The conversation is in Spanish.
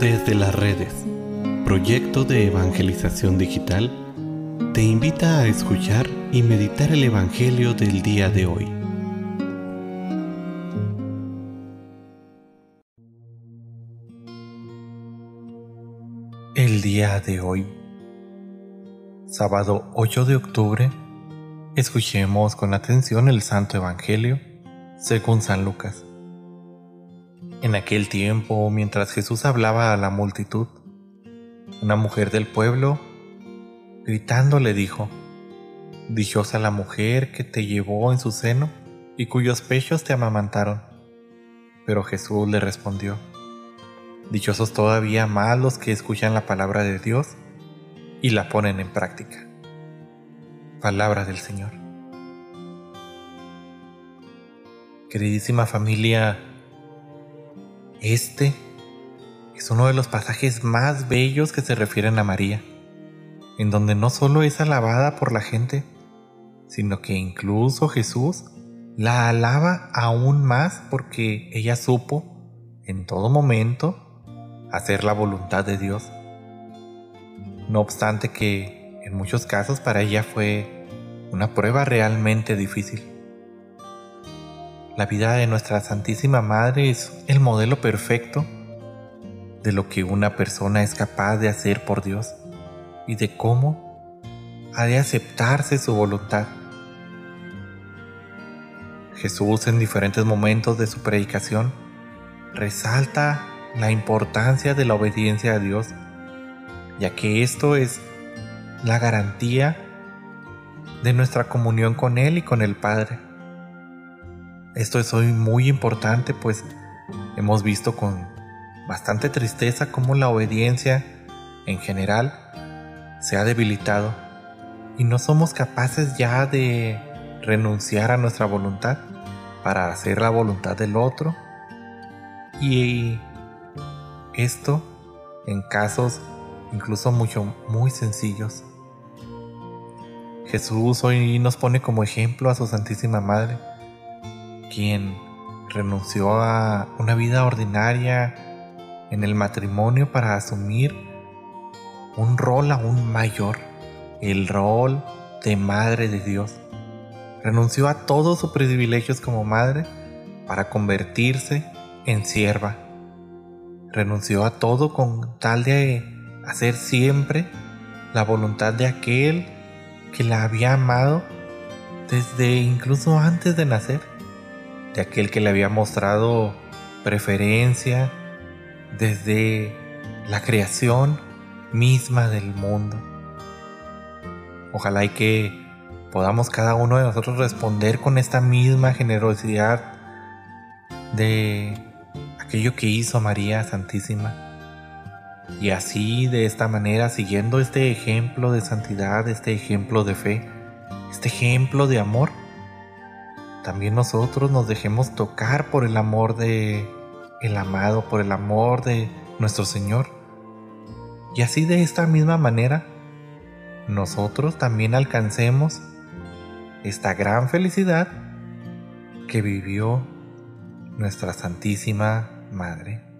Desde las redes, proyecto de evangelización digital, te invita a escuchar y meditar el Evangelio del día de hoy. El día de hoy, sábado 8 de octubre, escuchemos con atención el Santo Evangelio según San Lucas. En aquel tiempo, mientras Jesús hablaba a la multitud, una mujer del pueblo, gritando, le dijo, Dichosa la mujer que te llevó en su seno y cuyos pechos te amamantaron. Pero Jesús le respondió, Dichosos todavía más los que escuchan la palabra de Dios y la ponen en práctica. Palabra del Señor. Queridísima familia, este es uno de los pasajes más bellos que se refieren a María, en donde no solo es alabada por la gente, sino que incluso Jesús la alaba aún más porque ella supo en todo momento hacer la voluntad de Dios. No obstante que en muchos casos para ella fue una prueba realmente difícil. La vida de nuestra Santísima Madre es el modelo perfecto de lo que una persona es capaz de hacer por Dios y de cómo ha de aceptarse su voluntad. Jesús en diferentes momentos de su predicación resalta la importancia de la obediencia a Dios, ya que esto es la garantía de nuestra comunión con Él y con el Padre. Esto es hoy muy importante pues hemos visto con bastante tristeza cómo la obediencia en general se ha debilitado y no somos capaces ya de renunciar a nuestra voluntad para hacer la voluntad del otro y esto en casos incluso mucho muy sencillos. Jesús hoy nos pone como ejemplo a su Santísima Madre quien renunció a una vida ordinaria en el matrimonio para asumir un rol aún mayor, el rol de madre de Dios. Renunció a todos sus privilegios como madre para convertirse en sierva. Renunció a todo con tal de hacer siempre la voluntad de aquel que la había amado desde incluso antes de nacer de aquel que le había mostrado preferencia desde la creación misma del mundo. Ojalá y que podamos cada uno de nosotros responder con esta misma generosidad de aquello que hizo María Santísima. Y así, de esta manera, siguiendo este ejemplo de santidad, este ejemplo de fe, este ejemplo de amor, también nosotros nos dejemos tocar por el amor de el amado, por el amor de nuestro Señor. Y así de esta misma manera, nosotros también alcancemos esta gran felicidad que vivió nuestra Santísima Madre.